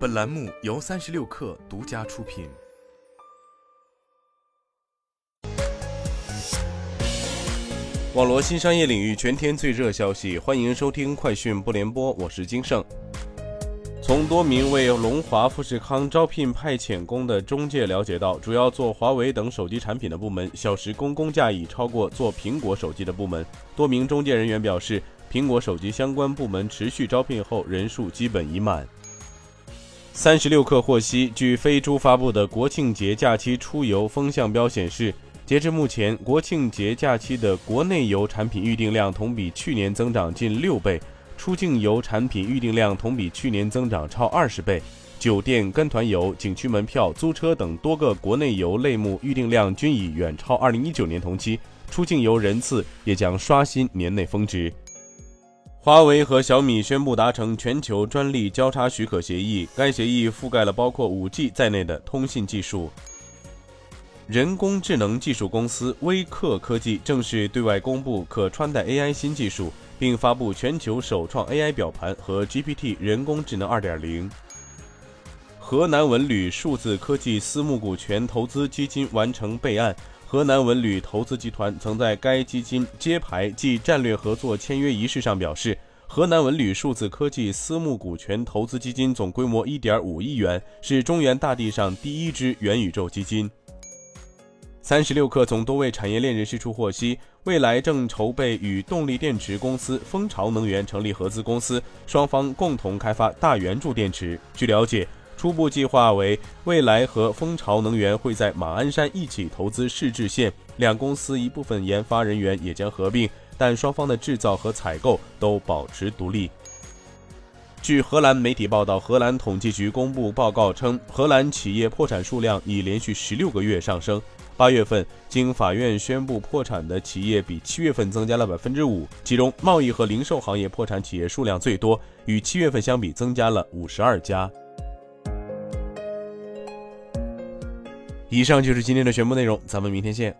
本栏目由三十六氪独家出品。网罗新商业领域全天最热消息，欢迎收听快讯不联播，我是金盛。从多名为龙华富士康招聘派遣工的中介了解到，主要做华为等手机产品的部门，小时工工价已超过做苹果手机的部门。多名中介人员表示，苹果手机相关部门持续招聘后，人数基本已满。三十六氪获悉，据飞猪发布的国庆节假期出游风向标显示。截至目前，国庆节假期的国内游产品预订量同比去年增长近六倍，出境游产品预订量同比去年增长超二十倍。酒店、跟团游、景区门票、租车等多个国内游类目预订量均已远超二零一九年同期，出境游人次也将刷新年内峰值。华为和小米宣布达成全球专利交叉许可协议，该协议覆盖了包括 5G 在内的通信技术。人工智能技术公司微客科技正式对外公布可穿戴 AI 新技术，并发布全球首创 AI 表盘和 GPT 人工智能2.0。河南文旅数字科技私募股权投资基金完成备案，河南文旅投资集团曾在该基金揭牌暨战略合作签约仪式上表示，河南文旅数字科技私募股权投资基金总规模1.5亿元，是中原大地上第一支元宇宙基金。三十六氪从多位产业链人士处获悉，未来正筹备与动力电池公司蜂巢能源成立合资公司，双方共同开发大圆柱电池。据了解，初步计划为未来和蜂巢能源会在马鞍山一起投资试制线，两公司一部分研发人员也将合并，但双方的制造和采购都保持独立。据荷兰媒体报道，荷兰统计局公布报告称，荷兰企业破产数量已连续十六个月上升。八月份，经法院宣布破产的企业比七月份增加了百分之五，其中贸易和零售行业破产企业数量最多，与七月份相比增加了五十二家。以上就是今天的全部内容，咱们明天见。